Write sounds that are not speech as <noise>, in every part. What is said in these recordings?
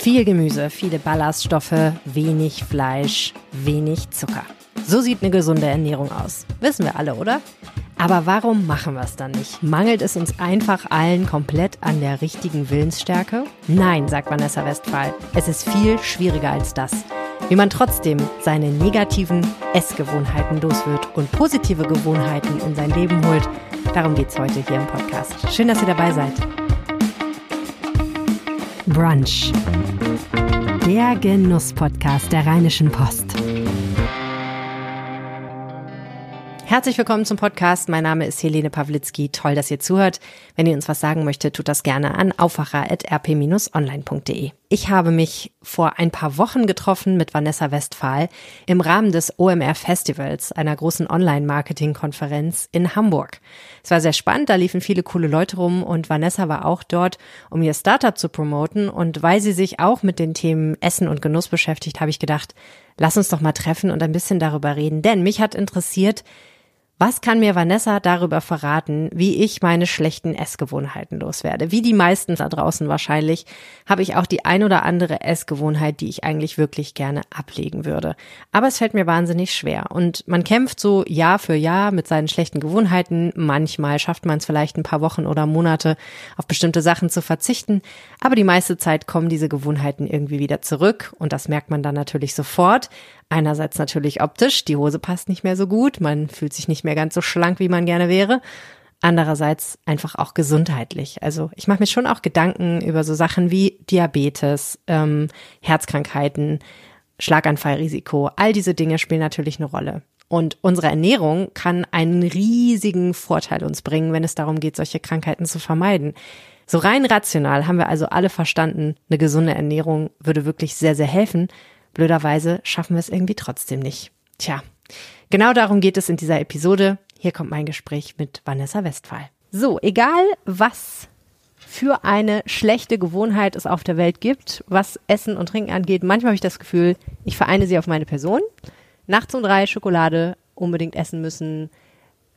Viel Gemüse, viele Ballaststoffe, wenig Fleisch, wenig Zucker. So sieht eine gesunde Ernährung aus. Wissen wir alle, oder? Aber warum machen wir es dann nicht? Mangelt es uns einfach allen komplett an der richtigen Willensstärke? Nein, sagt Vanessa Westphal. Es ist viel schwieriger als das. Wie man trotzdem seine negativen Essgewohnheiten los wird und positive Gewohnheiten in sein Leben holt, darum geht es heute hier im Podcast. Schön, dass ihr dabei seid. Brunch. Der Genuss-Podcast der Rheinischen Post. Herzlich willkommen zum Podcast. Mein Name ist Helene Pawlitzki. Toll, dass ihr zuhört. Wenn ihr uns was sagen möchtet, tut das gerne an aufwacher.rp-online.de. Ich habe mich vor ein paar Wochen getroffen mit Vanessa Westphal im Rahmen des OMR Festivals, einer großen Online-Marketing-Konferenz in Hamburg. Es war sehr spannend, da liefen viele coole Leute rum und Vanessa war auch dort, um ihr Startup zu promoten. Und weil sie sich auch mit den Themen Essen und Genuss beschäftigt, habe ich gedacht, lass uns doch mal treffen und ein bisschen darüber reden. Denn mich hat interessiert, was kann mir Vanessa darüber verraten, wie ich meine schlechten Essgewohnheiten loswerde? Wie die meisten da draußen wahrscheinlich, habe ich auch die ein oder andere Essgewohnheit, die ich eigentlich wirklich gerne ablegen würde. Aber es fällt mir wahnsinnig schwer. Und man kämpft so Jahr für Jahr mit seinen schlechten Gewohnheiten. Manchmal schafft man es vielleicht ein paar Wochen oder Monate, auf bestimmte Sachen zu verzichten. Aber die meiste Zeit kommen diese Gewohnheiten irgendwie wieder zurück. Und das merkt man dann natürlich sofort. Einerseits natürlich optisch, die Hose passt nicht mehr so gut, man fühlt sich nicht mehr ganz so schlank, wie man gerne wäre. Andererseits einfach auch gesundheitlich. Also ich mache mir schon auch Gedanken über so Sachen wie Diabetes, ähm, Herzkrankheiten, Schlaganfallrisiko. All diese Dinge spielen natürlich eine Rolle. Und unsere Ernährung kann einen riesigen Vorteil uns bringen, wenn es darum geht, solche Krankheiten zu vermeiden. So rein rational haben wir also alle verstanden, eine gesunde Ernährung würde wirklich sehr, sehr helfen. Blöderweise schaffen wir es irgendwie trotzdem nicht. Tja, genau darum geht es in dieser Episode. Hier kommt mein Gespräch mit Vanessa Westphal. So, egal was für eine schlechte Gewohnheit es auf der Welt gibt, was Essen und Trinken angeht, manchmal habe ich das Gefühl, ich vereine sie auf meine Person. Nachts um drei Schokolade unbedingt essen müssen,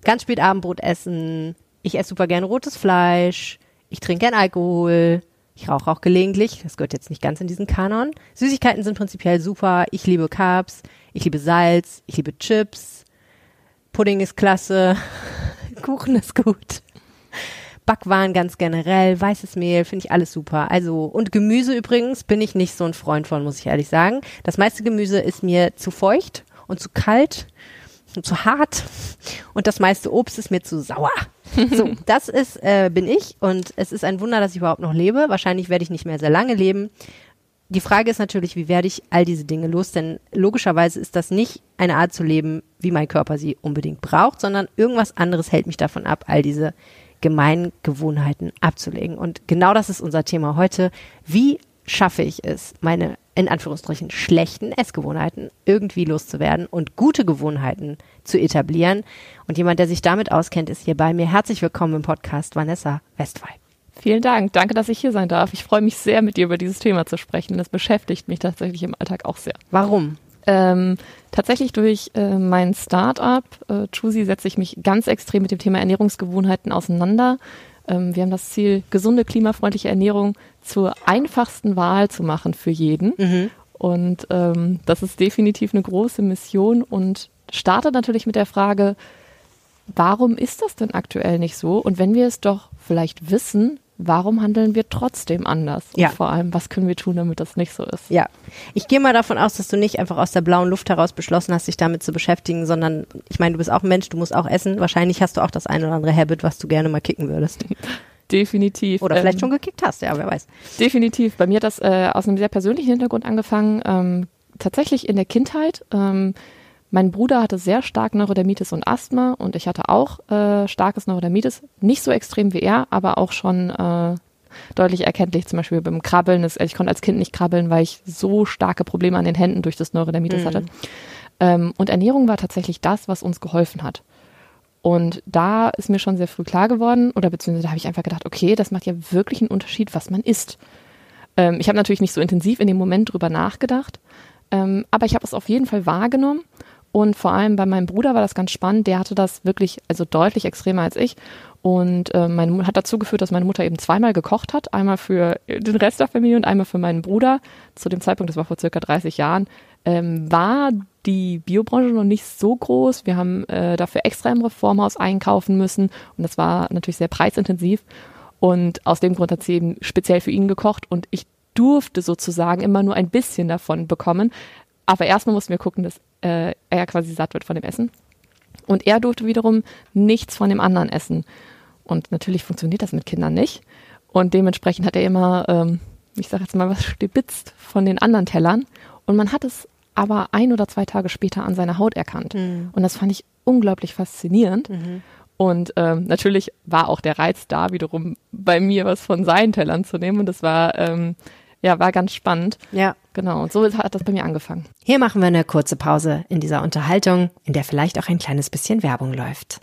ganz spät Abendbrot essen, ich esse super gerne rotes Fleisch, ich trinke gern Alkohol, ich rauche auch gelegentlich, das gehört jetzt nicht ganz in diesen Kanon. Süßigkeiten sind prinzipiell super. Ich liebe Carbs, ich liebe Salz, ich liebe Chips. Pudding ist klasse, <laughs> Kuchen ist gut. Backwaren ganz generell, weißes Mehl, finde ich alles super. Also, und Gemüse übrigens bin ich nicht so ein Freund von, muss ich ehrlich sagen. Das meiste Gemüse ist mir zu feucht und zu kalt zu hart und das meiste Obst ist mir zu sauer. <laughs> So, das ist, äh, bin ich und es ist ein Wunder, dass ich überhaupt noch lebe. Wahrscheinlich werde ich nicht mehr sehr lange leben. Die Frage ist natürlich, wie werde ich all diese Dinge los? Denn logischerweise ist das nicht eine Art zu leben, wie mein Körper sie unbedingt braucht, sondern irgendwas anderes hält mich davon ab, all diese gemeinen Gewohnheiten abzulegen. Und genau das ist unser Thema heute. Wie schaffe ich es, meine in Anführungsstrichen schlechten Essgewohnheiten irgendwie loszuwerden und gute Gewohnheiten zu etablieren. Und jemand, der sich damit auskennt, ist hier bei mir. Herzlich willkommen im Podcast, Vanessa Westphal. Vielen Dank. Danke, dass ich hier sein darf. Ich freue mich sehr, mit dir über dieses Thema zu sprechen. Das beschäftigt mich tatsächlich im Alltag auch sehr. Warum? Ähm, tatsächlich durch äh, mein Startup, äh, Choosy, setze ich mich ganz extrem mit dem Thema Ernährungsgewohnheiten auseinander. Ähm, wir haben das Ziel, gesunde, klimafreundliche Ernährung zur einfachsten Wahl zu machen für jeden. Mhm. Und ähm, das ist definitiv eine große Mission und startet natürlich mit der Frage, warum ist das denn aktuell nicht so? Und wenn wir es doch vielleicht wissen, warum handeln wir trotzdem anders? Ja. Und vor allem, was können wir tun, damit das nicht so ist? Ja. Ich gehe mal davon aus, dass du nicht einfach aus der blauen Luft heraus beschlossen hast, dich damit zu beschäftigen, sondern ich meine, du bist auch ein Mensch, du musst auch essen. Wahrscheinlich hast du auch das ein oder andere Habit, was du gerne mal kicken würdest. <laughs> Definitiv. Oder vielleicht ähm, schon gekickt hast, ja, wer weiß. Definitiv. Bei mir hat das äh, aus einem sehr persönlichen Hintergrund angefangen. Ähm, tatsächlich in der Kindheit. Ähm, mein Bruder hatte sehr stark Neurodermitis und Asthma und ich hatte auch äh, starkes Neurodermitis. Nicht so extrem wie er, aber auch schon äh, deutlich erkenntlich, zum Beispiel beim Krabbeln. Ich konnte als Kind nicht krabbeln, weil ich so starke Probleme an den Händen durch das Neurodermitis mhm. hatte. Ähm, und Ernährung war tatsächlich das, was uns geholfen hat. Und da ist mir schon sehr früh klar geworden, oder beziehungsweise da habe ich einfach gedacht, okay, das macht ja wirklich einen Unterschied, was man isst. Ähm, ich habe natürlich nicht so intensiv in dem Moment drüber nachgedacht, ähm, aber ich habe es auf jeden Fall wahrgenommen Und vor allem bei meinem Bruder war das ganz spannend. Der hatte das wirklich, also deutlich extremer als ich. Und äh, mein, hat dazu geführt, dass meine Mutter eben zweimal gekocht hat. Einmal für den Rest der Familie und einmal für meinen Bruder. Zu dem Zeitpunkt, das war vor circa 30 Jahren, ähm, war die Biobranche noch nicht so groß. Wir haben äh, dafür extra im Reformhaus einkaufen müssen. Und das war natürlich sehr preisintensiv. Und aus dem Grund hat sie eben speziell für ihn gekocht. Und ich durfte sozusagen immer nur ein bisschen davon bekommen. Aber erstmal mussten wir gucken, dass äh, er quasi satt wird von dem Essen. Und er durfte wiederum nichts von dem anderen essen. Und natürlich funktioniert das mit Kindern nicht. Und dementsprechend hat er immer, ähm, ich sage jetzt mal, was stibitzt von den anderen Tellern. Und man hat es aber ein oder zwei Tage später an seiner Haut erkannt. Mhm. Und das fand ich unglaublich faszinierend. Mhm. Und ähm, natürlich war auch der Reiz da, wiederum bei mir was von seinen Tellern zu nehmen. Und das war ähm, ja, war ganz spannend. Ja. Genau. Und so hat das bei mir angefangen. Hier machen wir eine kurze Pause in dieser Unterhaltung, in der vielleicht auch ein kleines bisschen Werbung läuft.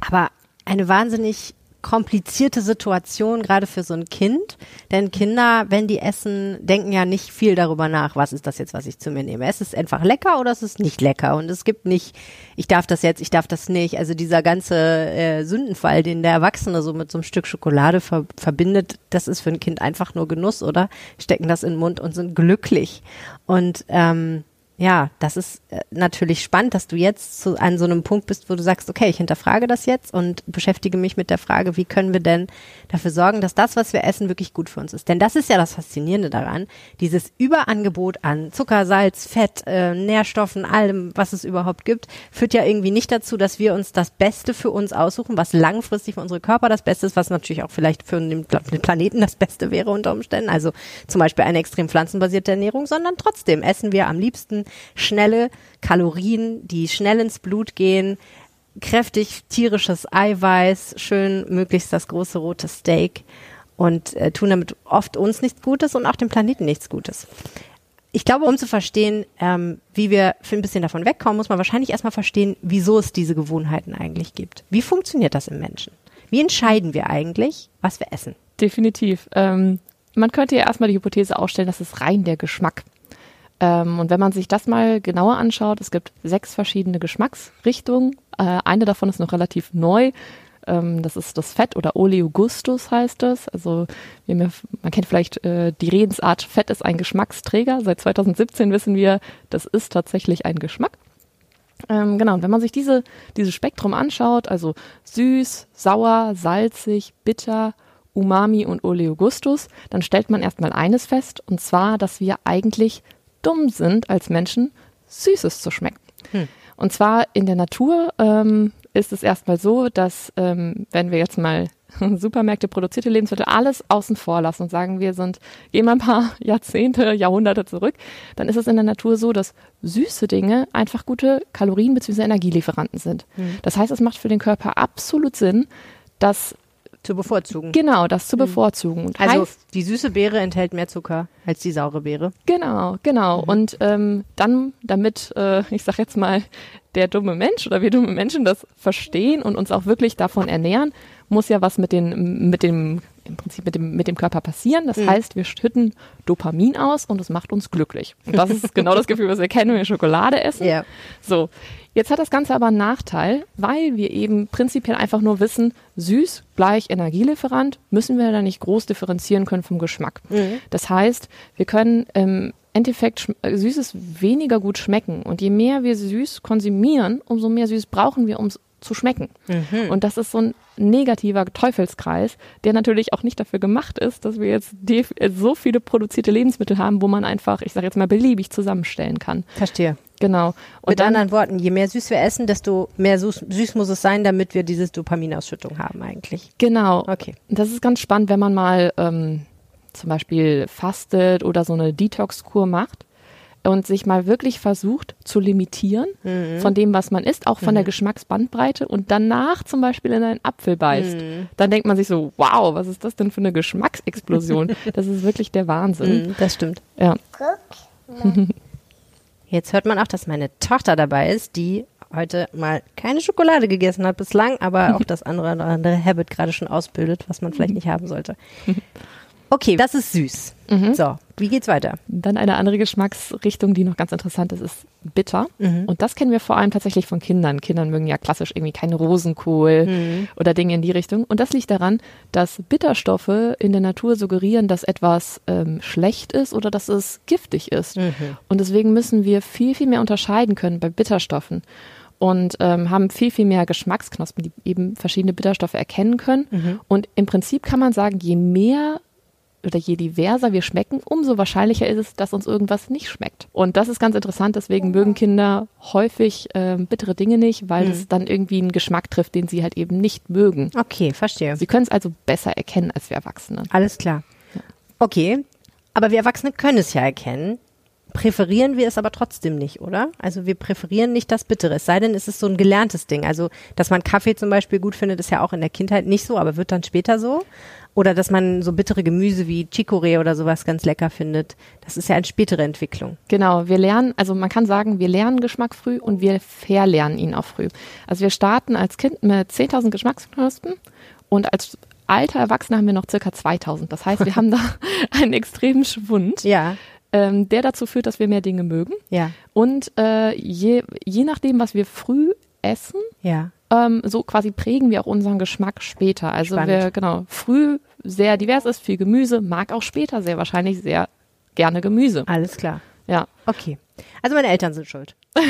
Aber eine wahnsinnig komplizierte Situation, gerade für so ein Kind. Denn Kinder, wenn die essen, denken ja nicht viel darüber nach, was ist das jetzt, was ich zu mir nehme. Es ist einfach lecker oder es ist nicht lecker. Und es gibt nicht, ich darf das jetzt, ich darf das nicht. Also dieser ganze äh, Sündenfall, den der Erwachsene so mit so einem Stück Schokolade ver verbindet, das ist für ein Kind einfach nur Genuss, oder? Stecken das in den Mund und sind glücklich. Und ähm, ja, das ist äh, natürlich spannend, dass du jetzt zu, an so einem Punkt bist, wo du sagst, okay, ich hinterfrage das jetzt und beschäftige mich mit der Frage, wie können wir denn dafür sorgen, dass das, was wir essen, wirklich gut für uns ist. Denn das ist ja das Faszinierende daran, dieses Überangebot an Zucker, Salz, Fett, äh, Nährstoffen, allem, was es überhaupt gibt, führt ja irgendwie nicht dazu, dass wir uns das Beste für uns aussuchen, was langfristig für unsere Körper das Beste ist, was natürlich auch vielleicht für den Planeten das Beste wäre unter Umständen. Also zum Beispiel eine extrem pflanzenbasierte Ernährung, sondern trotzdem essen wir am liebsten schnelle Kalorien, die schnell ins Blut gehen, kräftig tierisches Eiweiß, schön möglichst das große rote Steak und äh, tun damit oft uns nichts Gutes und auch dem Planeten nichts Gutes. Ich glaube, um zu verstehen, ähm, wie wir für ein bisschen davon wegkommen, muss man wahrscheinlich erstmal verstehen, wieso es diese Gewohnheiten eigentlich gibt. Wie funktioniert das im Menschen? Wie entscheiden wir eigentlich, was wir essen? Definitiv. Ähm, man könnte ja erstmal die Hypothese aufstellen, dass es rein der Geschmack ähm, und wenn man sich das mal genauer anschaut, es gibt sechs verschiedene Geschmacksrichtungen. Äh, eine davon ist noch relativ neu. Ähm, das ist das Fett oder Oleogustus heißt es. Also man kennt vielleicht äh, die Redensart, Fett ist ein Geschmacksträger. Seit 2017 wissen wir, das ist tatsächlich ein Geschmack. Ähm, genau, und wenn man sich diese, dieses Spektrum anschaut, also süß, sauer, salzig, bitter, Umami und Oleogustus, dann stellt man erstmal eines fest, und zwar, dass wir eigentlich dumm sind als Menschen, Süßes zu schmecken. Hm. Und zwar in der Natur ähm, ist es erstmal so, dass ähm, wenn wir jetzt mal <laughs> Supermärkte produzierte Lebensmittel alles außen vor lassen und sagen, wir sind, gehen mal ein paar <laughs> Jahrzehnte, Jahrhunderte zurück, dann ist es in der Natur so, dass süße Dinge einfach gute Kalorien- bzw. Energielieferanten sind. Hm. Das heißt, es macht für den Körper absolut Sinn, dass zu bevorzugen. Genau, das zu hm. bevorzugen. Und also die süße Beere enthält mehr Zucker als die saure Beere. Genau, genau. Mhm. Und ähm, dann, damit, äh, ich sag jetzt mal, der dumme Mensch oder wir dumme Menschen das verstehen und uns auch wirklich davon ernähren, muss ja was mit, den, mit dem im Prinzip mit dem, mit dem Körper passieren. Das mhm. heißt, wir schütten Dopamin aus und es macht uns glücklich. Und das ist <laughs> genau das Gefühl, was wir kennen, wenn wir Schokolade essen. Ja. So. Jetzt hat das Ganze aber einen Nachteil, weil wir eben prinzipiell einfach nur wissen, süß gleich Energielieferant, müssen wir da nicht groß differenzieren können vom Geschmack. Mhm. Das heißt, wir können im Endeffekt äh, Süßes weniger gut schmecken. Und je mehr wir süß konsumieren, umso mehr Süß brauchen wir, um es zu schmecken. Mhm. Und das ist so ein negativer Teufelskreis, der natürlich auch nicht dafür gemacht ist, dass wir jetzt so viele produzierte Lebensmittel haben, wo man einfach, ich sage jetzt mal, beliebig zusammenstellen kann. Verstehe. Genau. Und Mit dann, anderen Worten, je mehr süß wir essen, desto mehr süß, süß muss es sein, damit wir diese Dopaminausschüttung haben eigentlich. Genau. Okay. Das ist ganz spannend, wenn man mal ähm, zum Beispiel fastet oder so eine Detox-Kur macht und sich mal wirklich versucht zu limitieren mhm. von dem, was man isst, auch von mhm. der Geschmacksbandbreite und danach zum Beispiel in einen Apfel beißt, mhm. dann denkt man sich so, wow, was ist das denn für eine Geschmacksexplosion? <laughs> das ist wirklich der Wahnsinn. Mhm, das stimmt. Ja. <laughs> Jetzt hört man auch, dass meine Tochter dabei ist, die heute mal keine Schokolade gegessen hat bislang, aber auch <laughs> das andere oder andere Habit gerade schon ausbildet, was man vielleicht nicht haben sollte. Okay, das ist süß. Mhm. So, wie geht's weiter? Dann eine andere Geschmacksrichtung, die noch ganz interessant ist, ist bitter. Mhm. Und das kennen wir vor allem tatsächlich von Kindern. Kindern mögen ja klassisch irgendwie keinen Rosenkohl Mhm. oder Dinge in die Richtung. Und das liegt daran, dass Bitterstoffe in der Natur suggerieren, dass etwas ähm, schlecht ist oder dass es giftig ist. Mhm. Und deswegen müssen wir viel, viel mehr unterscheiden können bei Bitterstoffen. Und ähm, haben viel, viel mehr Geschmacksknospen, die eben verschiedene Bitterstoffe erkennen können. Mhm. Und im Prinzip kann man sagen, je mehr oder je diverser wir schmecken, umso wahrscheinlicher ist es, dass uns irgendwas nicht schmeckt. Und das ist ganz interessant, deswegen mögen Kinder häufig ähm, bittere Dinge nicht, weil es dann irgendwie einen Geschmack trifft, den sie halt eben nicht mögen. Okay, verstehe. Sie können es also besser erkennen als wir Erwachsene. Alles klar. Okay, aber wir Erwachsene können es ja erkennen. Präferieren wir es aber trotzdem nicht, oder? Also wir präferieren nicht das Bittere, es sei denn, es ist so ein gelerntes Ding. Also, dass man Kaffee zum Beispiel gut findet, ist ja auch in der Kindheit nicht so, aber wird dann später so. Oder dass man so bittere Gemüse wie Chicorée oder sowas ganz lecker findet. Das ist ja eine spätere Entwicklung. Genau, wir lernen, also man kann sagen, wir lernen Geschmack früh und wir verlernen ihn auch früh. Also wir starten als Kind mit 10.000 Geschmacksknospen und als alter Erwachsener haben wir noch circa 2.000. Das heißt, wir <laughs> haben da einen extremen Schwund, Ja, ähm, der dazu führt, dass wir mehr Dinge mögen. ja, Und äh, je, je nachdem, was wir früh essen, ja. Ähm, so quasi prägen wir auch unseren Geschmack später. Also Spannend. wer genau früh sehr divers ist, viel Gemüse, mag auch später sehr wahrscheinlich sehr gerne Gemüse. Alles klar. Ja. Okay. Also meine Eltern sind schuld. <laughs>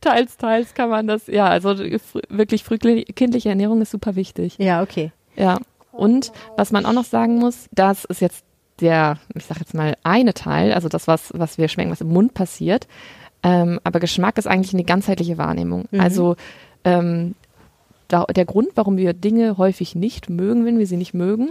Teils, teils kann man das, ja, also fr wirklich frühkindliche Ernährung ist super wichtig. Ja, okay. Ja. Und was man auch noch sagen muss, das ist jetzt der, ich sag jetzt mal, eine Teil, also das, was, was wir schmecken, was im Mund passiert. Ähm, aber Geschmack ist eigentlich eine ganzheitliche Wahrnehmung. Mhm. Also ähm, da, der Grund, warum wir Dinge häufig nicht mögen, wenn wir sie nicht mögen,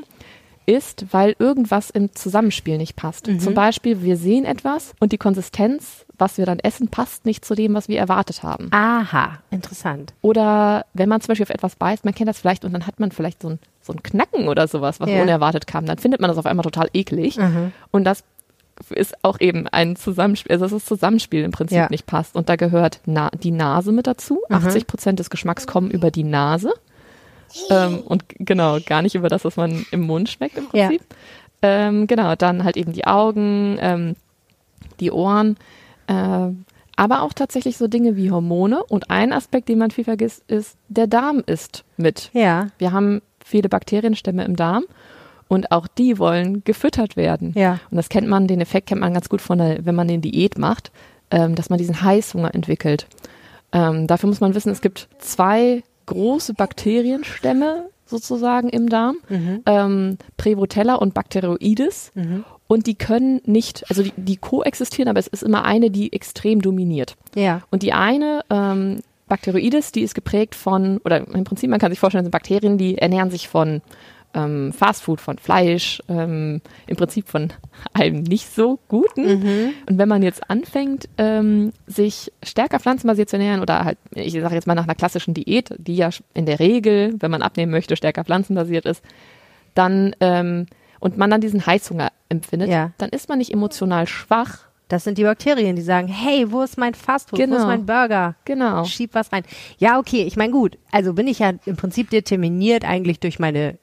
ist, weil irgendwas im Zusammenspiel nicht passt. Mhm. Zum Beispiel, wir sehen etwas und die Konsistenz, was wir dann essen, passt nicht zu dem, was wir erwartet haben. Aha, interessant. Oder wenn man zum Beispiel auf etwas beißt, man kennt das vielleicht und dann hat man vielleicht so ein, so ein Knacken oder sowas, was Ja. unerwartet kam, dann findet man das auf einmal total eklig. Und das ist auch eben ein Zusammenspiel, also dass das Zusammenspiel im Prinzip Ja. nicht passt. Und da gehört na die Nase mit dazu. 80 Prozent des Geschmacks kommen über die Nase. Ähm, und genau, gar nicht über das, was man im Mund schmeckt im Ja. Prinzip. Ähm, genau, dann halt eben die Augen, ähm, die Ohren, ähm, aber auch tatsächlich so Dinge wie Hormone. Und ein Aspekt, den man viel vergisst, ist, der Darm ist mit. Ja, Wir haben viele Bakterienstämme im Darm und auch die wollen gefüttert werden. ja. Und das kennt man, den Effekt kennt man ganz gut von der, wenn man den Diät macht, ähm, dass man diesen Heißhunger entwickelt. Ähm, dafür muss man wissen, es gibt zwei große Bakterienstämme sozusagen im Darm, ähm, Prevotella und Bacteroides. Und die können nicht, also die, die koexistieren, aber es ist immer eine, die extrem dominiert. Ja. Und die eine, ähm, Bacteroides, die ist geprägt von, oder im Prinzip, man kann sich vorstellen, sind Bakterien, die ernähren sich von ähm, Fastfood, von Fleisch, ähm, im Prinzip von <laughs> allem nicht so Guten. Und wenn man jetzt anfängt, ähm, sich stärker pflanzenbasiert zu ernähren oder halt, ich sage jetzt mal nach einer klassischen Diät, die ja in der Regel, wenn man abnehmen möchte, stärker pflanzenbasiert ist, dann ähm, und man dann diesen Heißhunger empfindet, Ja. dann ist man nicht emotional schwach. Das sind die Bakterien, die sagen, hey, wo ist mein Fastfood? Wo Genau. ist mein Burger? Genau. Schieb was rein. Ja, okay, ich meine, gut. Also bin ich ja im Prinzip determiniert eigentlich durch meine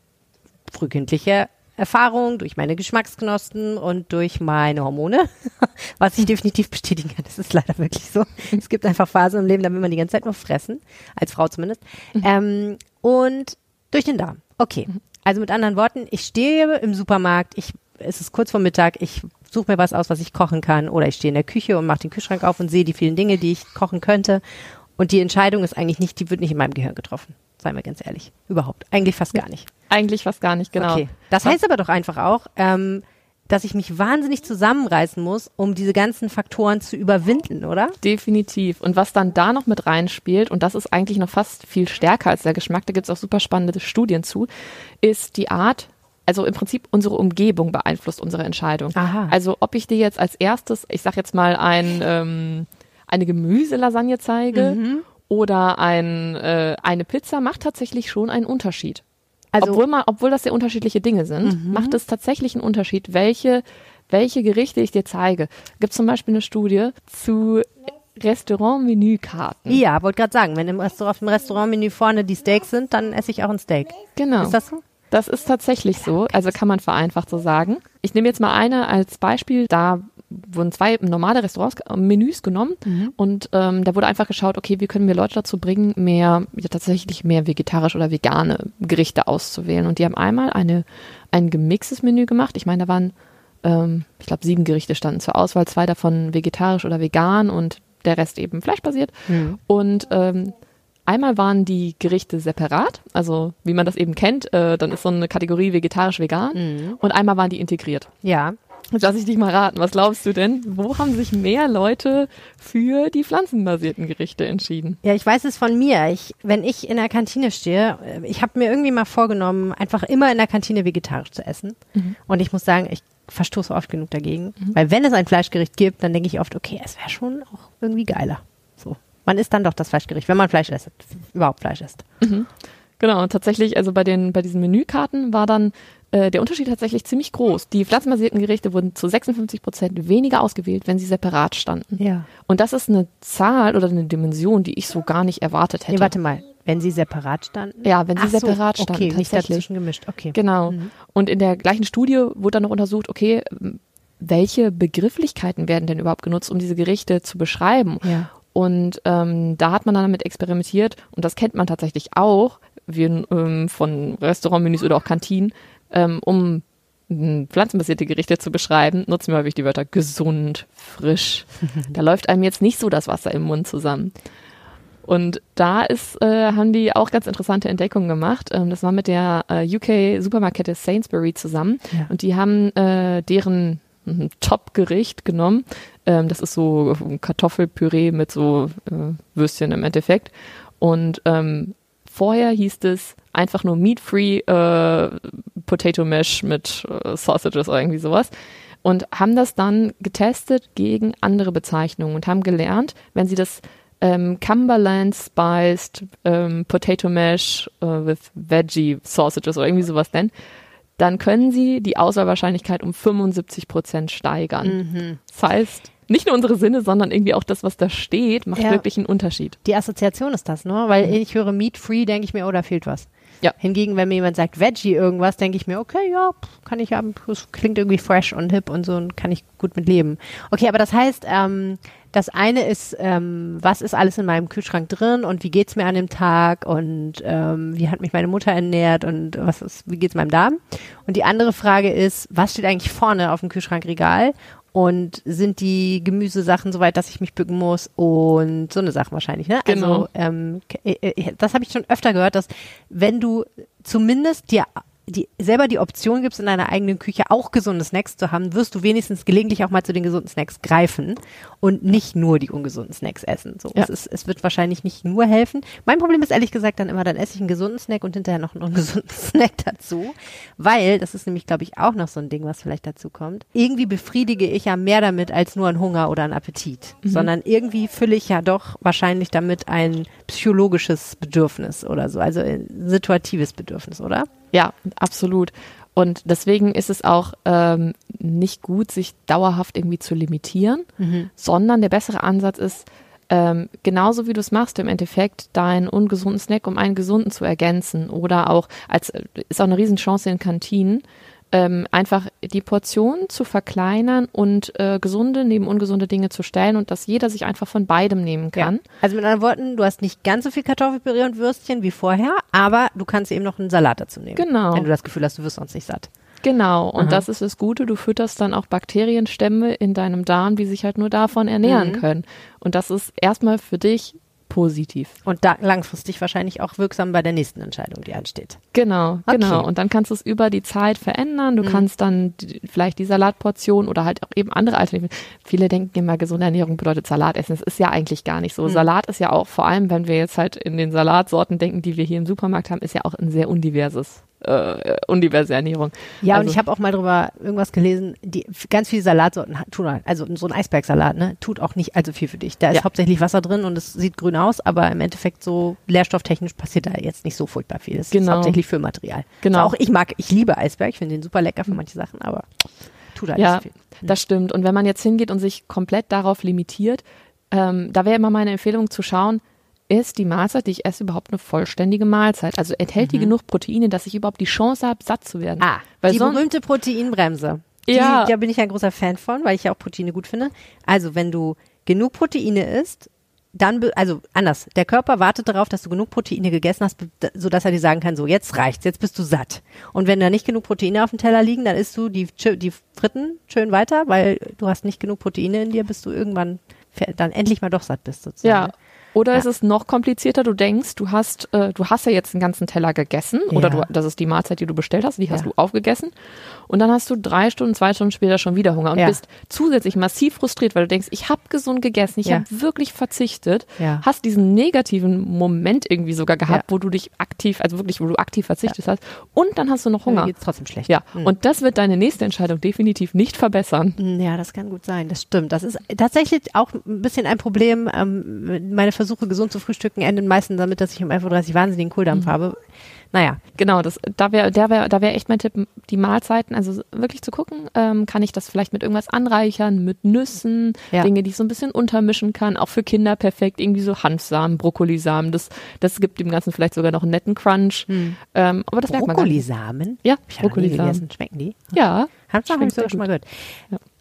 frühkindliche Erfahrung, durch meine Geschmacksknospen und durch meine Hormone, <laughs> was ich definitiv bestätigen kann. Das ist leider wirklich so. Es gibt einfach Phasen im Leben, da will man die ganze Zeit nur fressen, als Frau zumindest. Ähm, und durch den Darm. Okay. Also mit anderen Worten, ich stehe im Supermarkt, ich, es ist kurz vor Mittag, ich suche mir was aus, was ich kochen kann, oder ich stehe in der Küche und mache den Kühlschrank auf und sehe die vielen Dinge, die ich kochen könnte. Und die Entscheidung ist eigentlich nicht, die wird nicht in meinem Gehirn getroffen. Seien wir ganz ehrlich. Überhaupt. Eigentlich fast gar nicht. Eigentlich fast gar nicht, genau. Okay. Das heißt aber doch einfach auch, ähm, dass ich mich wahnsinnig zusammenreißen muss, um diese ganzen Faktoren zu überwinden, oder? Definitiv. Und was dann da noch mit reinspielt, und das ist eigentlich noch fast viel stärker als der Geschmack, da gibt es auch super spannende Studien zu, ist die Art, also im Prinzip unsere Umgebung beeinflusst unsere Entscheidung. Aha. Also ob ich dir jetzt als erstes, ich sag jetzt mal, ein, ähm, eine Gemüselasagne zeige Mhm. oder ein, äh, eine Pizza, macht tatsächlich schon einen Unterschied. Also- Mhm. obwohl, man, obwohl das sehr unterschiedliche Dinge sind, macht es tatsächlich einen Unterschied, welche, welche Gerichte ich dir zeige. Gibt zum Beispiel eine Studie zu Restaurant-Menükarten. Ja, wollte gerade sagen, wenn im Restaurant, auf dem Restaurantmenü vorne die Steaks sind, dann esse ich auch ein Steak. Genau. Ist das so? Das ist tatsächlich so, also kann man vereinfacht so sagen. Ich nehme jetzt mal eine als Beispiel, da wurden zwei normale Restaurants äh, Menüs genommen Mhm. und ähm, da wurde einfach geschaut, okay, wie können wir Leute dazu bringen, mehr ja, tatsächlich mehr vegetarisch oder vegane Gerichte auszuwählen. Und die haben einmal eine ein gemixtes Menü gemacht. Ich meine, da waren ähm, ich glaube sieben Gerichte standen zur Auswahl, zwei davon vegetarisch oder vegan und der Rest eben fleischbasiert. Mhm. Und ähm, einmal waren die Gerichte separat, also wie man das eben kennt, äh, dann ist so eine Kategorie vegetarisch-vegan. Mhm. Und einmal waren die integriert. Ja. Jetzt lass ich dich mal raten, was glaubst du denn? Wo haben sich mehr Leute für die pflanzenbasierten Gerichte entschieden? Ja, ich weiß es von mir. Ich, wenn ich in der Kantine stehe, äh, ich habe mir irgendwie mal vorgenommen, einfach immer in der Kantine vegetarisch zu essen. Und ich muss sagen, ich verstoße oft genug dagegen. Weil wenn es ein Fleischgericht gibt, dann denke ich oft, okay, es wäre schon auch irgendwie geiler. So. Man isst dann doch das Fleischgericht, wenn man Fleisch isst, überhaupt Fleisch isst. Genau, und tatsächlich, also bei den, bei diesen Menükarten war dann äh, der Unterschied tatsächlich ziemlich groß. Die pflanzenbasierten Gerichte wurden zu 56 Prozent weniger ausgewählt, wenn sie separat standen. Ja. Und das ist eine Zahl oder eine Dimension, die ich so gar nicht erwartet hätte. Nee, warte mal. Wenn sie separat standen? Ja, wenn sie Ach so, separat standen, Okay, nicht tatsächlich. dazwischen gemischt. Okay. Genau. Und in der gleichen Studie wurde dann noch untersucht, okay, welche Begrifflichkeiten werden denn überhaupt genutzt, um diese Gerichte zu beschreiben? Ja. Und ähm, da hat man dann damit experimentiert und das kennt man tatsächlich auch, wie ähm, von Restaurantmenüs oder auch Kantinen, ähm, um pflanzenbasierte Gerichte zu beschreiben, nutzen wir häufig die Wörter gesund, frisch. <laughs> da läuft einem jetzt nicht so das Wasser im Mund zusammen. Und da ist, äh, haben die auch ganz interessante Entdeckungen gemacht. Ähm, das war mit der äh, UK-Supermarkette Sainsbury zusammen. Ja. Und die haben äh, deren mhm, Top-Gericht genommen. Ähm, das ist so Kartoffelpüree mit so äh, Würstchen im Endeffekt. Und ähm, vorher hieß es einfach nur Meat-Free äh, Potato Mash mit äh, Sausages oder irgendwie sowas. Und haben das dann getestet gegen andere Bezeichnungen und haben gelernt, wenn sie das ähm, Cumberland Spiced ähm, Potato Mash äh, with Veggie Sausages oder irgendwie sowas nennen, dann können sie die Auswahlwahrscheinlichkeit um 75 Prozent steigern. Mhm. Das heißt, nicht nur unsere Sinne, sondern irgendwie auch das, was da steht, macht Ja. wirklich einen Unterschied. Die Assoziation ist das, ne? Weil ich höre Meat Free, denke ich mir, oh, da fehlt was. Ja. Hingegen, wenn mir jemand sagt Veggie irgendwas, denke ich mir, okay, ja, kann ich haben, das klingt irgendwie fresh und hip und so und kann ich gut mit leben. Okay, aber das heißt, ähm, das eine ist, ähm, was ist alles in meinem Kühlschrank drin und wie geht's mir an dem Tag und ähm, wie hat mich meine Mutter ernährt und was ist, wie geht's meinem Darm? Und die andere Frage ist, was steht eigentlich vorne auf dem Kühlschrankregal und sind die Gemüsesachen soweit, dass ich mich bücken muss und so eine Sache wahrscheinlich, ne? Genau. Also ähm, äh, äh, das habe ich schon öfter gehört, dass wenn du zumindest dir die, selber die Option gibst, in deiner eigenen Küche auch gesunde Snacks zu haben, wirst du wenigstens gelegentlich auch mal zu den gesunden Snacks greifen und nicht nur die ungesunden Snacks essen. So, Ja. es, ist, es wird wahrscheinlich nicht nur helfen. Mein Problem ist ehrlich gesagt dann immer, dann esse ich einen gesunden Snack und hinterher noch einen ungesunden <laughs> Snack dazu, weil, das ist nämlich, glaube ich, auch noch so ein Ding, was vielleicht dazu kommt, irgendwie befriedige ich ja mehr damit als nur einen Hunger oder einen Appetit, sondern irgendwie fülle ich ja doch wahrscheinlich damit ein psychologisches Bedürfnis oder so, also ein situatives Bedürfnis, oder? Ja, absolut. Und deswegen ist es auch ähm, nicht gut, sich dauerhaft irgendwie zu limitieren, sondern der bessere Ansatz ist, ähm, genauso wie du es machst, im Endeffekt deinen ungesunden Snack um einen gesunden zu ergänzen oder auch als ist auch eine Riesenchance in Kantinen, ähm, einfach die Portion zu verkleinern und äh, gesunde neben ungesunde Dinge zu stellen und dass jeder sich einfach von beidem nehmen kann. Also mit anderen Worten, du hast nicht ganz so viel Kartoffelpüree und Würstchen wie vorher, aber du kannst eben noch einen Salat dazu nehmen. Genau. Wenn du das Gefühl hast, du wirst sonst nicht satt. Genau, und Aha. das ist das Gute, du fütterst dann auch Bakterienstämme in deinem Darm, die sich halt nur davon ernähren Mhm. können. Und das ist erstmal für dich positiv. Und da langfristig wahrscheinlich auch wirksam bei der nächsten Entscheidung, die ansteht. Genau, Okay. genau. Und dann kannst du es über die Zeit verändern. Du Mhm. kannst dann die, vielleicht die Salatportion oder halt auch eben andere Alternativen. Viele denken immer, gesunde Ernährung bedeutet Salat essen. Das ist ja eigentlich gar nicht so. Mhm. Salat ist ja auch, vor allem wenn wir jetzt halt in den Salatsorten denken, die wir hier im Supermarkt haben, ist ja auch ein sehr undiverses, äh, undiverse Ernährung. Ja, und Also- ich habe auch mal drüber irgendwas gelesen, die ganz viele Salatsorten tun halt, also so ein Eisbergsalat, ne, tut auch nicht allzu viel für dich. Da ist Ja. hauptsächlich Wasser drin und es sieht grün aus, aber im Endeffekt so nährstofftechnisch passiert da jetzt nicht so furchtbar viel. Es ist Genau. hauptsächlich Füllmaterial. Genau. Also auch ich mag, ich liebe Eisberg, ich finde den super lecker für manche Sachen, aber tut da Ja, nicht viel. das stimmt. Und wenn man jetzt hingeht und sich komplett darauf limitiert, ähm, da wäre immer meine Empfehlung zu schauen, ist die Mahlzeit, die ich esse, überhaupt eine vollständige Mahlzeit? Also enthält die genug Proteine, dass ich überhaupt die Chance habe, satt zu werden? Mhm. Ah, Weil die berühmte Proteinbremse. Die, Ja. Da bin ich ein großer Fan von, weil ich ja auch Proteine gut finde. Also, wenn du genug Proteine isst, dann, also anders, der Körper wartet darauf, dass du genug Proteine gegessen hast, sodass er dir sagen kann, so, jetzt reicht's, jetzt bist du satt. Und wenn da nicht genug Proteine auf dem Teller liegen, dann isst du die, die Fritten schön weiter, weil du hast nicht genug Proteine in dir, bis du irgendwann dann endlich mal doch satt bist, sozusagen. Ja. Oder Ja. ist es noch komplizierter? Du denkst, du hast, äh, du hast ja jetzt einen ganzen Teller gegessen oder Ja. du, das ist die Mahlzeit, die du bestellt hast, die hast Ja. du aufgegessen und dann hast du drei Stunden, zwei Stunden später schon wieder Hunger und Ja. bist zusätzlich massiv frustriert, weil du denkst, ich habe gesund gegessen, ich Ja. habe wirklich verzichtet, Ja. hast diesen negativen Moment irgendwie sogar gehabt, Ja. wo du dich aktiv, also wirklich, wo du aktiv verzichtet hast und dann hast du noch Hunger. geht's trotzdem schlecht. Ja, Mhm. und das wird deine nächste Entscheidung definitiv nicht verbessern. Ja, das kann gut sein. Das stimmt. Das ist tatsächlich auch ein bisschen ein Problem. Ähm, meine Versuche, gesund zu frühstücken, enden meistens damit, dass ich um 11.30 Uhr wahnsinnigen Kohldampf habe. Naja, Genau, das, da wäre da wär, da wär echt mein Tipp, die Mahlzeiten, also wirklich zu gucken, ähm, kann ich das vielleicht mit irgendwas anreichern, mit Nüssen, Ja. Dinge, die ich so ein bisschen untermischen kann, auch für Kinder perfekt, irgendwie so Hanfsamen, Brokkolisamen, das, das gibt dem Ganzen vielleicht sogar noch einen netten Crunch. Ähm, aber das merkt man. Brokkolisamen? Ja, ich ja Brokkolisamen. gegessen. Schmecken die? Ja, Hanfsamen habe ich sogar schon mal gehört.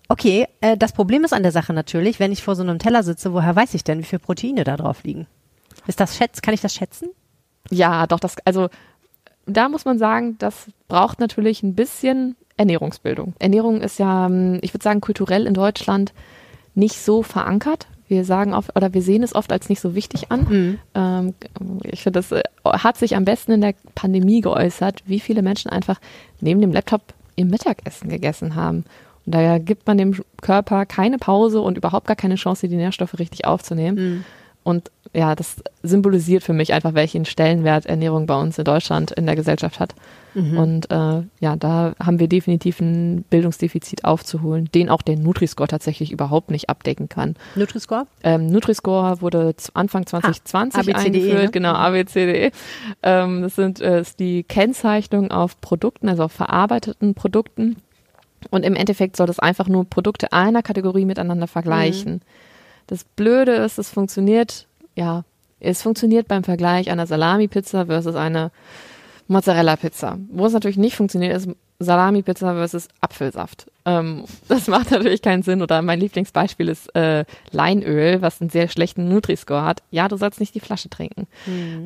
Okay, äh, das Problem ist an der Sache natürlich, wenn ich vor so einem Teller sitze, woher weiß ich denn, wie viel Proteine da drauf liegen? Ist das schätz, kann ich das schätzen? Ja, doch, das, also da muss man sagen, das braucht natürlich ein bisschen Ernährungsbildung. Ernährung ist ja, ähm, ich würde sagen, kulturell in Deutschland nicht so verankert. Wir sagen oft, oder wir sehen es oft als nicht so wichtig an. Ähm, ich finde, das äh, hat sich am besten in der Pandemie geäußert, wie viele Menschen einfach neben dem Laptop ihr Mittagessen gegessen haben. Und daher gibt man dem Körper keine Pause und überhaupt gar keine Chance, die Nährstoffe richtig aufzunehmen. Und ja, das symbolisiert für mich einfach, welchen Stellenwert Ernährung bei uns in Deutschland in der Gesellschaft hat. Und äh, ja, da haben wir definitiv ein Bildungsdefizit aufzuholen, den auch der Nutri-Score tatsächlich überhaupt nicht abdecken kann. Nutri-Score? Ähm, Nutri-Score wurde Anfang 2020 ABCDE, eingeführt, ne? genau, ABCDE. Ähm, das sind äh, ist die Kennzeichnung auf Produkten, also auf verarbeiteten Produkten. Und im Endeffekt soll das einfach nur Produkte einer Kategorie miteinander vergleichen. Das Blöde ist, es funktioniert, ja, es funktioniert beim Vergleich einer Salami-Pizza versus einer Mozzarella-Pizza. Wo es natürlich nicht funktioniert, ist Salami-Pizza versus Apfelsaft. Ähm, das <laughs> macht natürlich keinen Sinn. Oder mein Lieblingsbeispiel ist äh, Leinöl, was einen sehr schlechten Nutri-Score hat. Ja, du sollst nicht die Flasche trinken.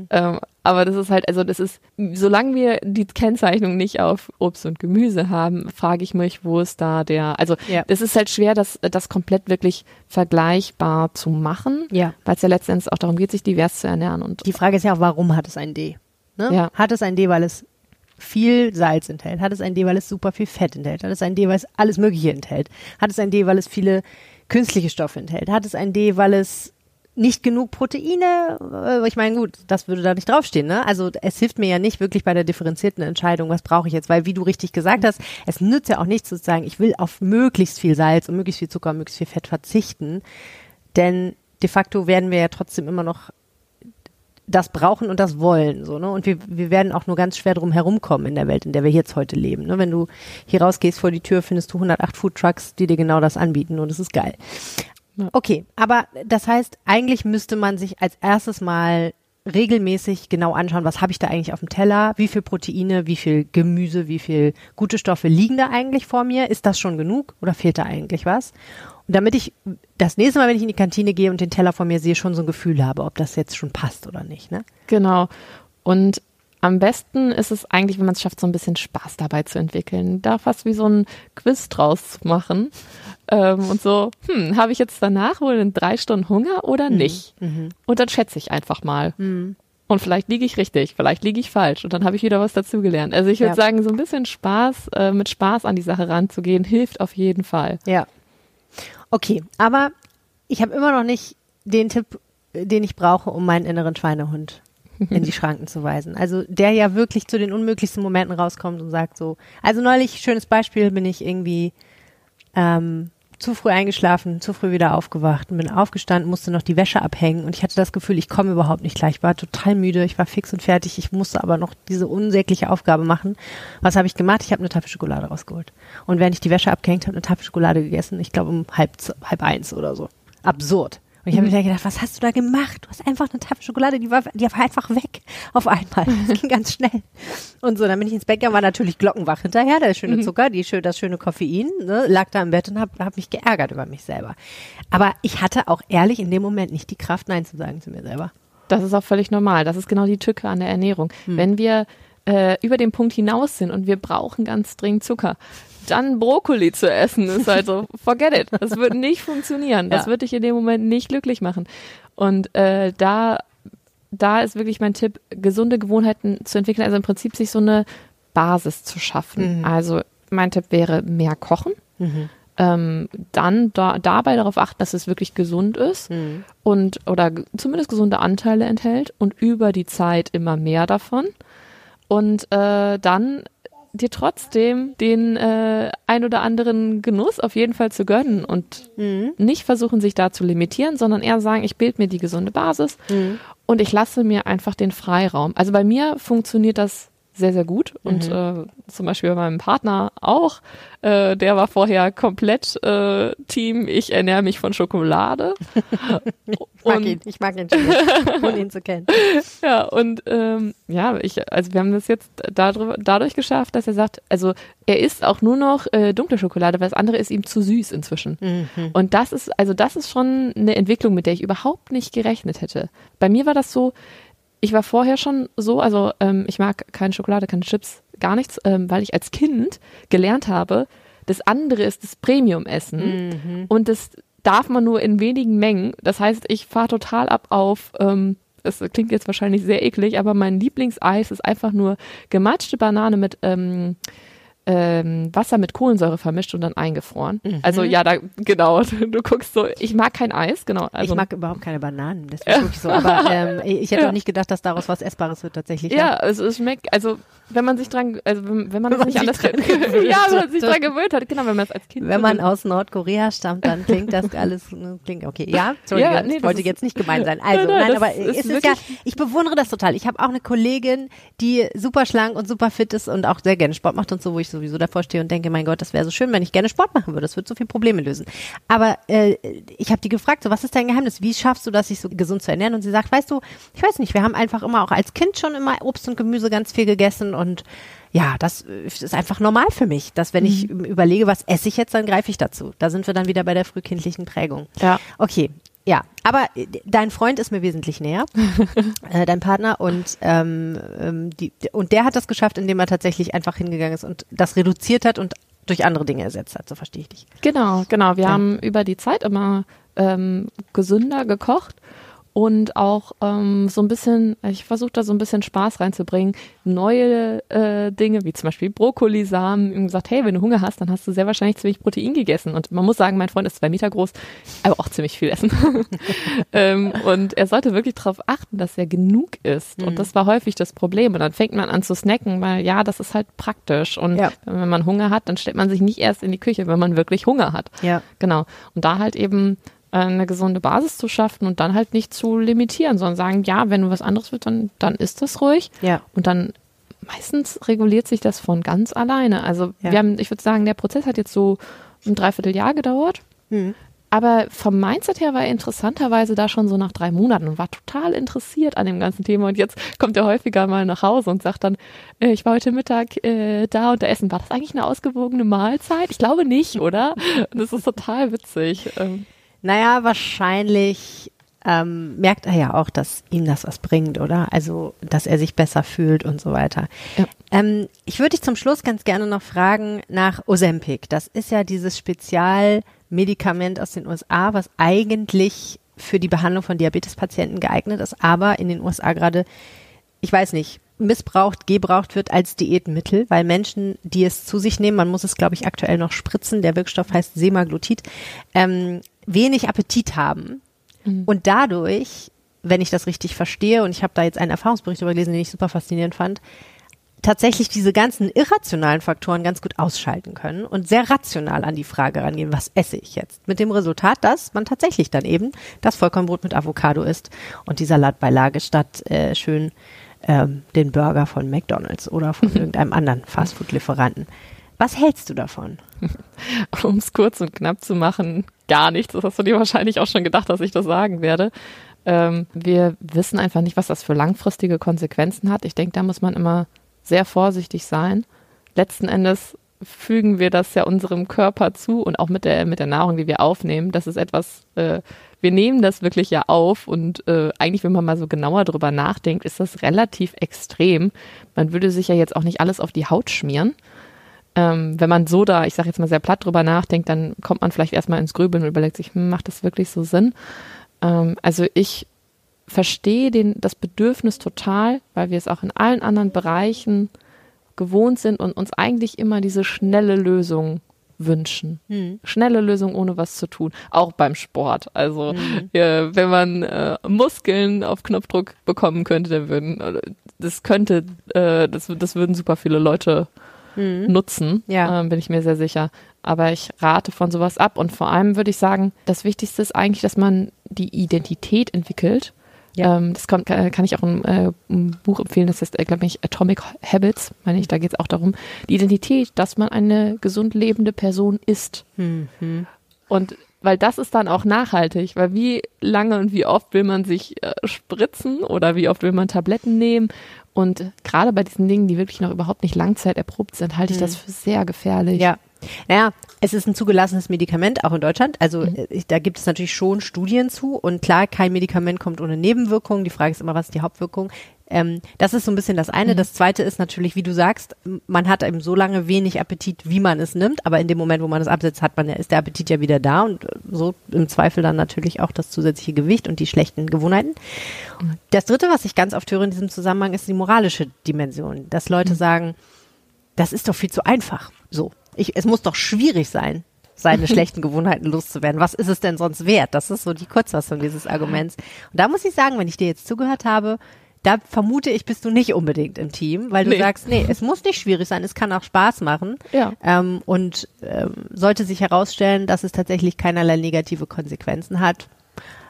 Ähm, aber das ist halt, also das ist, solange wir die Kennzeichnung nicht auf Obst und Gemüse haben, frage ich mich, wo ist da der, also Ja. es ist halt schwer, das, das komplett wirklich vergleichbar zu machen, Ja. weil es ja letztendlich auch darum geht, sich divers zu ernähren und Die Frage ist ja auch, warum hat es ein D? Ne? Ja. Hat es ein D, weil es viel Salz enthält? Hat es ein D, weil es super viel Fett enthält? Hat es ein D, weil es alles Mögliche enthält? Hat es ein D, weil es viele künstliche Stoffe enthält? Hat es ein D, weil es nicht genug Proteine? Äh, Ich meine, gut, das würde da nicht draufstehen, ne? Also es hilft mir ja nicht wirklich bei der differenzierten Entscheidung, was brauche ich jetzt, weil wie du richtig gesagt hast, es nützt ja auch nichts zu sagen, ich will auf möglichst viel Salz und möglichst viel Zucker und möglichst viel Fett verzichten, denn de facto werden wir ja trotzdem immer noch das brauchen und das wollen, so, ne? Und wir, wir werden auch nur ganz schwer drum herumkommen in der Welt, in der wir jetzt heute leben, ne? Wenn du hier rausgehst vor die Tür, findest du 108 Food Trucks, die dir genau das anbieten und es ist geil. Okay, aber das heißt, eigentlich müsste man sich als erstes mal regelmäßig genau anschauen, was habe ich da eigentlich auf dem Teller, wie viel Proteine, wie viel Gemüse, wie viel gute Stoffe liegen da eigentlich vor mir, ist das schon genug oder fehlt da eigentlich was? Damit ich das nächste Mal, wenn ich in die Kantine gehe und den Teller vor mir sehe, schon so ein Gefühl habe, ob das jetzt schon passt oder nicht, ne? Genau. Und am besten ist es eigentlich, wenn man es schafft, so ein bisschen Spaß dabei zu entwickeln. Da fast wie so ein Quiz draus zu machen. Ähm, und so, hm, habe ich jetzt danach wohl in drei Stunden Hunger oder nicht? Und dann schätze ich einfach mal. Und vielleicht liege ich richtig, vielleicht liege ich falsch und dann habe ich wieder was dazugelernt. Also ich würde Ja. sagen, so ein bisschen Spaß, äh, mit Spaß an die Sache ranzugehen, hilft auf jeden Fall. Ja. Okay, aber ich habe immer noch nicht den Tipp, äh, den ich brauche, um meinen inneren Schweinehund <laughs> in die Schranken zu weisen. Also der ja wirklich zu den unmöglichsten Momenten rauskommt und sagt so, also neulich, schönes Beispiel, bin ich irgendwie ähm, zu früh eingeschlafen, zu früh wieder aufgewacht, bin aufgestanden, musste noch die Wäsche abhängen und ich hatte das Gefühl, ich komme überhaupt nicht gleich. Ich war total müde, ich war fix und fertig, ich musste aber noch diese unsägliche Aufgabe machen. Was habe ich gemacht? Ich habe eine Tafel Schokolade rausgeholt. Und während ich die Wäsche abgehängt habe, eine Tafel Schokolade gegessen, ich glaube um halb, halb eins oder so. Absurd. Und ich habe mhm. mir gedacht, was hast du da gemacht? Du hast einfach eine Tafel Schokolade, die war, die war einfach weg auf einmal. Das ging ganz schnell. Und so, dann bin ich ins Bett gegangen, war natürlich glockenwach hinterher, der schöne mhm. Zucker, die, das schöne Koffein, ne, lag da im Bett und habe hab mich geärgert über mich selber. Aber ich hatte auch ehrlich in dem Moment nicht die Kraft, Nein zu sagen zu mir selber. Das ist auch völlig normal. Das ist genau die Tücke an der Ernährung. Hm. Wenn wir äh, über den Punkt hinaus sind und wir brauchen ganz dringend Zucker, dann Brokkoli zu essen, ist halt so, <laughs> forget it. Das wird nicht funktionieren. Das ja. wird dich in dem Moment nicht glücklich machen. Und äh, da, da ist wirklich mein Tipp, gesunde Gewohnheiten zu entwickeln, also im Prinzip sich so eine Basis zu schaffen. Mhm. Also mein Tipp wäre mehr kochen. Mhm. Ähm, dann da, dabei darauf achten, dass es wirklich gesund ist mhm. und oder zumindest gesunde Anteile enthält und über die Zeit immer mehr davon. Und äh, dann dir trotzdem den äh, ein oder anderen Genuss auf jeden Fall zu gönnen und mhm. nicht versuchen, sich da zu limitieren, sondern eher sagen, ich bilde mir die gesunde Basis mhm. und ich lasse mir einfach den Freiraum. Also bei mir funktioniert das sehr, sehr gut. Und mhm. äh, zum Beispiel bei meinem Partner auch. Äh, der war vorher komplett äh, Team, ich ernähre mich von Schokolade. ich mag und, ihn, ich mag ihn schon, <laughs> ohne ihn zu kennen. Ja, und ähm, ja, ich, also wir haben das jetzt dadurch, dadurch geschafft, dass er sagt, also er isst auch nur noch äh, dunkle Schokolade, weil das andere ist ihm zu süß inzwischen. Mhm. Und das ist, also das ist schon eine Entwicklung, mit der ich überhaupt nicht gerechnet hätte. Bei mir war das so, ich war vorher schon so, also ähm, ich mag keine Schokolade, keine Chips, gar nichts, ähm, weil ich als Kind gelernt habe, das andere ist das Premium-Essen mhm. und das darf man nur in wenigen Mengen. Das heißt, ich fahre total ab auf, ähm, das klingt jetzt wahrscheinlich sehr eklig, aber mein Lieblingseis ist einfach nur gematschte Banane mit ähm, ähm, Wasser mit Kohlensäure vermischt und dann eingefroren. Mhm. Also ja, da genau. <laughs> Du guckst so. Ich mag kein Eis, genau. Also, ich mag überhaupt keine Bananen. Das ist wirklich so. Aber ähm, <laughs> ich hätte ja. auch nicht gedacht, dass daraus was Essbares wird tatsächlich. Ja, ja. es, es schmeckt. Also wenn man sich dran, also wenn, wenn man, nicht anders <laughs> kennt. ja, wenn man sich dran gewöhnt hat, genau, wenn man es als Kind. Wenn man aus Nordkorea stammt, dann klingt das alles, ne, klingt okay. Ja, Entschuldigung, ja, nee, ich wollte jetzt nicht gemein sein. Also, nein, nein, aber es ist ja, ich bewundere das total. Ich habe auch eine Kollegin, die super schlank und super fit ist und auch sehr gerne Sport macht und so, wo ich sowieso davor stehe und denke, mein Gott, das wäre so schön, wenn ich gerne Sport machen würde. Das würde so viele Probleme lösen. Aber äh, ich habe die gefragt, so was ist dein Geheimnis? Wie schaffst du das, sich so gesund zu ernähren? Und sie sagt, weißt du, ich weiß nicht, wir haben einfach immer auch als Kind schon immer Obst und Gemüse ganz viel gegessen und ja, das ist einfach normal für mich, dass wenn mhm. ich überlege, was esse ich jetzt, dann greife ich dazu. Da sind wir dann wieder bei der frühkindlichen Prägung. Ja. Okay. Ja, aber äh, dein Freund ist mir wesentlich näher, <laughs> äh, dein Partner und ähm, ähm, die, und der hat das geschafft, indem er tatsächlich einfach hingegangen ist und das reduziert hat und durch andere Dinge ersetzt hat. So verstehe ich dich. Genau, genau. Wir ja. haben über die Zeit immer ähm, gesünder gekocht und auch ähm, so ein bisschen, ich versuche da so ein bisschen Spaß reinzubringen, neue äh, Dinge, wie zum Beispiel Brokkolisamen, und gesagt, hey, wenn du Hunger hast, dann hast du sehr wahrscheinlich ziemlich Protein gegessen. Und man muss sagen, mein Freund ist zwei Meter groß, aber auch ziemlich viel essen. <laughs> ähm, und er sollte wirklich darauf achten, dass er genug isst. Mhm. Und das war häufig das Problem. Und dann fängt man an zu snacken, weil ja, das ist halt praktisch. Und ja. wenn man Hunger hat, dann stellt man sich nicht erst in die Küche, wenn man wirklich Hunger hat. Ja. Genau. Und da halt eben eine gesunde Basis zu schaffen und dann halt nicht zu limitieren, sondern sagen, ja, wenn du was anderes willst, dann, dann ist das ruhig. Ja. Und dann meistens reguliert sich das von ganz alleine. Also ja. wir haben, ich würde sagen, der Prozess hat jetzt so ein Dreivierteljahr gedauert. Mhm. Aber vom Mindset her war er interessanterweise da schon so nach drei Monaten und war total interessiert an dem ganzen Thema. Und jetzt kommt er häufiger mal nach Hause und sagt dann, äh, ich war heute Mittag äh, da und da essen. War das eigentlich eine ausgewogene Mahlzeit? Ich glaube nicht, oder? <laughs> Und das ist total witzig. Ähm. Naja, wahrscheinlich ähm, merkt er ja auch, dass ihm das was bringt, oder? Also, dass er sich besser fühlt und so weiter. Ja. Ähm, ich würde dich zum Schluss ganz gerne noch fragen nach Ozempic. Das ist ja dieses Spezialmedikament aus den USA, was eigentlich für die Behandlung von Diabetespatienten geeignet ist, aber in den USA gerade, ich weiß nicht, missbraucht, gebraucht wird als Diätmittel, weil Menschen, die es zu sich nehmen, man muss es, glaube ich, aktuell noch spritzen, der Wirkstoff heißt Semaglutid, ähm, wenig Appetit haben mhm. und dadurch, wenn ich das richtig verstehe, und ich habe da jetzt einen Erfahrungsbericht darüber gelesen, den ich super faszinierend fand, tatsächlich diese ganzen irrationalen Faktoren ganz gut ausschalten können und sehr rational an die Frage rangehen, was esse ich jetzt? Mit dem Resultat, dass man tatsächlich dann eben das Vollkornbrot mit Avocado isst und die Salatbeilage statt äh, schön ähm, den Burger von McDonald's oder von <laughs> irgendeinem anderen Fastfood-Lieferanten. Was hältst du davon? <laughs> Um es kurz und knapp zu machen, gar nichts. Das hast du dir wahrscheinlich auch schon gedacht, dass ich das sagen werde. Ähm, wir wissen einfach nicht, was das für langfristige Konsequenzen hat. Ich denke, da muss man immer sehr vorsichtig sein. Letzten Endes fügen wir das ja unserem Körper zu und auch mit der, mit der Nahrung, die wir aufnehmen. Das ist etwas, äh, wir nehmen das wirklich ja auf und äh, eigentlich, wenn man mal so genauer drüber nachdenkt, ist das relativ extrem. Man würde sich ja jetzt auch nicht alles auf die Haut schmieren. Ähm, wenn man so da, ich sage jetzt mal sehr platt drüber nachdenkt, dann kommt man vielleicht erstmal ins Grübeln und überlegt sich, hm, macht das wirklich so Sinn? Ähm, also ich verstehe den, das Bedürfnis total, weil wir es auch in allen anderen Bereichen gewohnt sind und uns eigentlich immer diese schnelle Lösung wünschen. Hm. Schnelle Lösung ohne was zu tun. Auch beim Sport. Also hm. äh, wenn man äh, Muskeln auf Knopfdruck bekommen könnte, dann würden äh, das könnte, äh, das, das würden super viele Leute hm. nutzen, ja. ähm, bin ich mir sehr sicher. Aber ich rate von sowas ab und vor allem würde ich sagen, das Wichtigste ist eigentlich, dass man die Identität entwickelt ja. Ähm, das kommt, kann ich auch ein, äh, Buch empfehlen, das heißt, äh, glaube ich, Atomic Habits, meine ich, da geht es auch darum, die Identität, dass man eine gesund lebende Person ist. Mhm. Und weil das ist dann auch nachhaltig, weil wie lange und wie oft will man sich äh, spritzen oder wie oft will man Tabletten nehmen und gerade bei diesen Dingen, die wirklich noch überhaupt nicht langzeiterprobt sind, halte ich mhm. das für sehr gefährlich. Ja, naja, es ist ein zugelassenes Medikament, auch in Deutschland. Also mhm. Äh, da gibt es natürlich schon Studien zu. Und klar, kein Medikament kommt ohne Nebenwirkungen. Die Frage ist immer, was ist die Hauptwirkung? Ähm, das ist so ein bisschen das eine. Mhm. Das zweite ist natürlich, wie du sagst, man hat eben so lange wenig Appetit, wie man es nimmt. Aber in dem Moment, wo man es absetzt, hat man ja, ist der Appetit ja wieder da. Und äh, so im Zweifel dann natürlich auch das zusätzliche Gewicht und die schlechten Gewohnheiten. Mhm. Das dritte, was ich ganz oft höre in diesem Zusammenhang, ist die moralische Dimension. Dass Leute mhm. sagen, das ist doch viel zu einfach. So. Ich, es muss doch schwierig sein, seine <laughs> schlechten Gewohnheiten loszuwerden. Was ist es denn sonst wert? Das ist so die Kurzfassung dieses Arguments. Und da muss ich sagen, wenn ich dir jetzt zugehört habe, da vermute ich, bist du nicht unbedingt im Team, weil du nee. sagst, nee, es muss nicht schwierig sein, es kann auch Spaß machen. Ja. Ähm, und ähm, sollte sich herausstellen, dass es tatsächlich keinerlei negative Konsequenzen hat.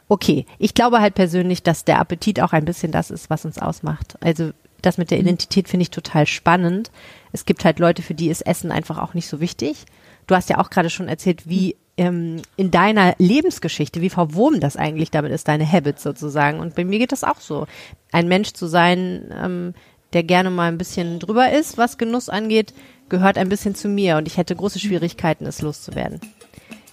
Okay, ich glaube halt persönlich, dass der Appetit auch ein bisschen das ist, was uns ausmacht. Also das mit der mhm. Identität finde ich total spannend. Es gibt halt Leute, für die ist Essen einfach auch nicht so wichtig. Du hast ja auch gerade schon erzählt, wie ähm, in deiner Lebensgeschichte, wie verwoben das eigentlich damit ist, deine Habits sozusagen. Und bei mir geht das auch so. Ein Mensch zu sein, ähm, der gerne mal ein bisschen drüber ist, was Genuss angeht, gehört ein bisschen zu mir und ich hätte große Schwierigkeiten, es loszuwerden.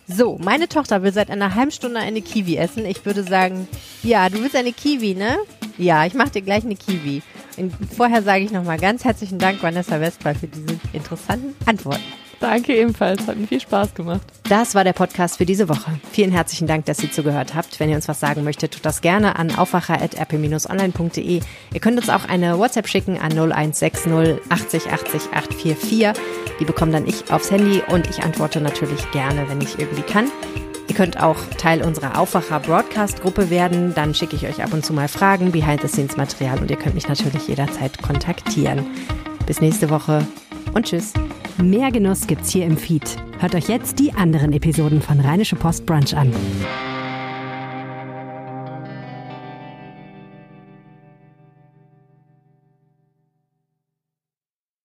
So, meine Tochter will seit einer halben Stunde eine Kiwi essen. Ich würde sagen, ja, du willst eine Kiwi, ne? Ja, ich mache dir gleich eine Kiwi. Und vorher sage ich nochmal ganz herzlichen Dank, Vanessa Westphal, für diese interessanten Antworten. Danke ebenfalls, hat mir viel Spaß gemacht. Das war der Podcast für diese Woche. Vielen herzlichen Dank, dass ihr zugehört habt. Wenn ihr uns was sagen möchtet, tut das gerne an aufwacher.rp-online.de. Ihr könnt uns auch eine WhatsApp schicken an 0160 80 80 844. Die bekomme dann ich aufs Handy und ich antworte natürlich gerne, wenn ich irgendwie kann. Ihr könnt auch Teil unserer Aufwacher Broadcast Gruppe werden. Dann schicke ich euch ab und zu mal Fragen, Behind-the-Scenes-Material und ihr könnt mich natürlich jederzeit kontaktieren. Bis nächste Woche und tschüss. Mehr Genuss gibt's hier im Feed. Hört euch jetzt die anderen Episoden von Rheinische Post Brunch an.